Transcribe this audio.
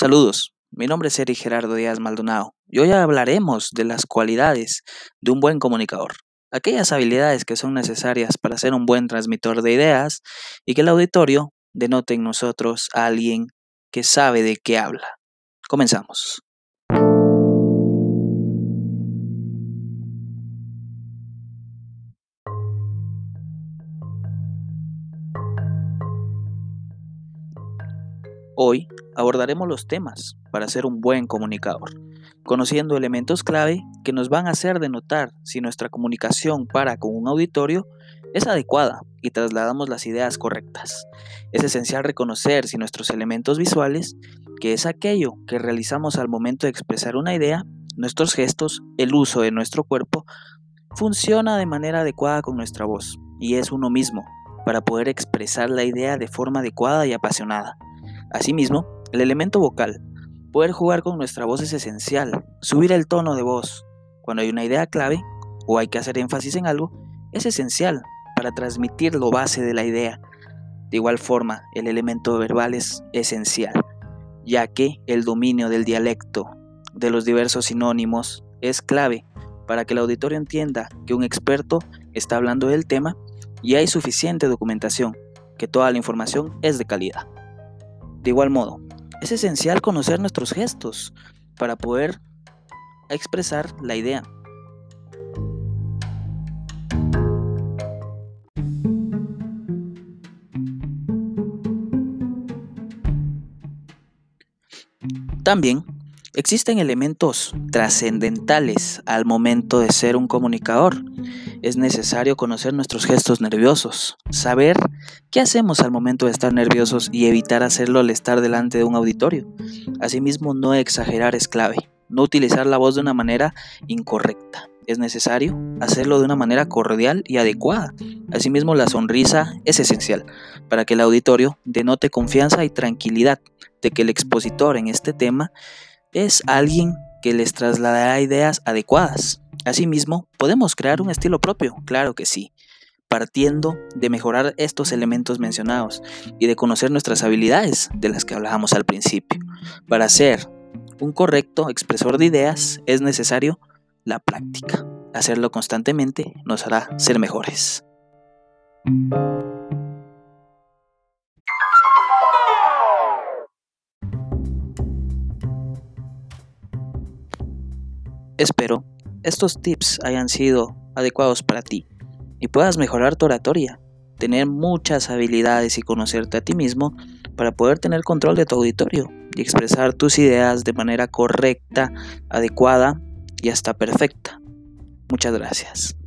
Saludos, mi nombre es Eric Gerardo Díaz Maldonado y hoy hablaremos de las cualidades de un buen comunicador, aquellas habilidades que son necesarias para ser un buen transmitor de ideas y que el auditorio denote en nosotros a alguien que sabe de qué habla. Comenzamos. Hoy abordaremos los temas para ser un buen comunicador, conociendo elementos clave que nos van a hacer denotar si nuestra comunicación para con un auditorio es adecuada y trasladamos las ideas correctas. Es esencial reconocer si nuestros elementos visuales, que es aquello que realizamos al momento de expresar una idea, nuestros gestos, el uso de nuestro cuerpo, funciona de manera adecuada con nuestra voz y es uno mismo para poder expresar la idea de forma adecuada y apasionada. Asimismo, el elemento vocal. Poder jugar con nuestra voz es esencial. Subir el tono de voz cuando hay una idea clave o hay que hacer énfasis en algo es esencial para transmitir lo base de la idea. De igual forma, el elemento verbal es esencial, ya que el dominio del dialecto, de los diversos sinónimos, es clave para que el auditorio entienda que un experto está hablando del tema y hay suficiente documentación, que toda la información es de calidad. De igual modo, es esencial conocer nuestros gestos para poder expresar la idea. También existen elementos trascendentales al momento de ser un comunicador es necesario conocer nuestros gestos nerviosos, saber qué hacemos al momento de estar nerviosos y evitar hacerlo al estar delante de un auditorio. Asimismo, no exagerar es clave, no utilizar la voz de una manera incorrecta. Es necesario hacerlo de una manera cordial y adecuada. Asimismo, la sonrisa es esencial para que el auditorio denote confianza y tranquilidad de que el expositor en este tema es alguien que les trasladará ideas adecuadas. Asimismo, podemos crear un estilo propio, claro que sí, partiendo de mejorar estos elementos mencionados y de conocer nuestras habilidades de las que hablábamos al principio. Para ser un correcto expresor de ideas es necesario la práctica. Hacerlo constantemente nos hará ser mejores. Espero estos tips hayan sido adecuados para ti y puedas mejorar tu oratoria, tener muchas habilidades y conocerte a ti mismo para poder tener control de tu auditorio y expresar tus ideas de manera correcta, adecuada y hasta perfecta. Muchas gracias.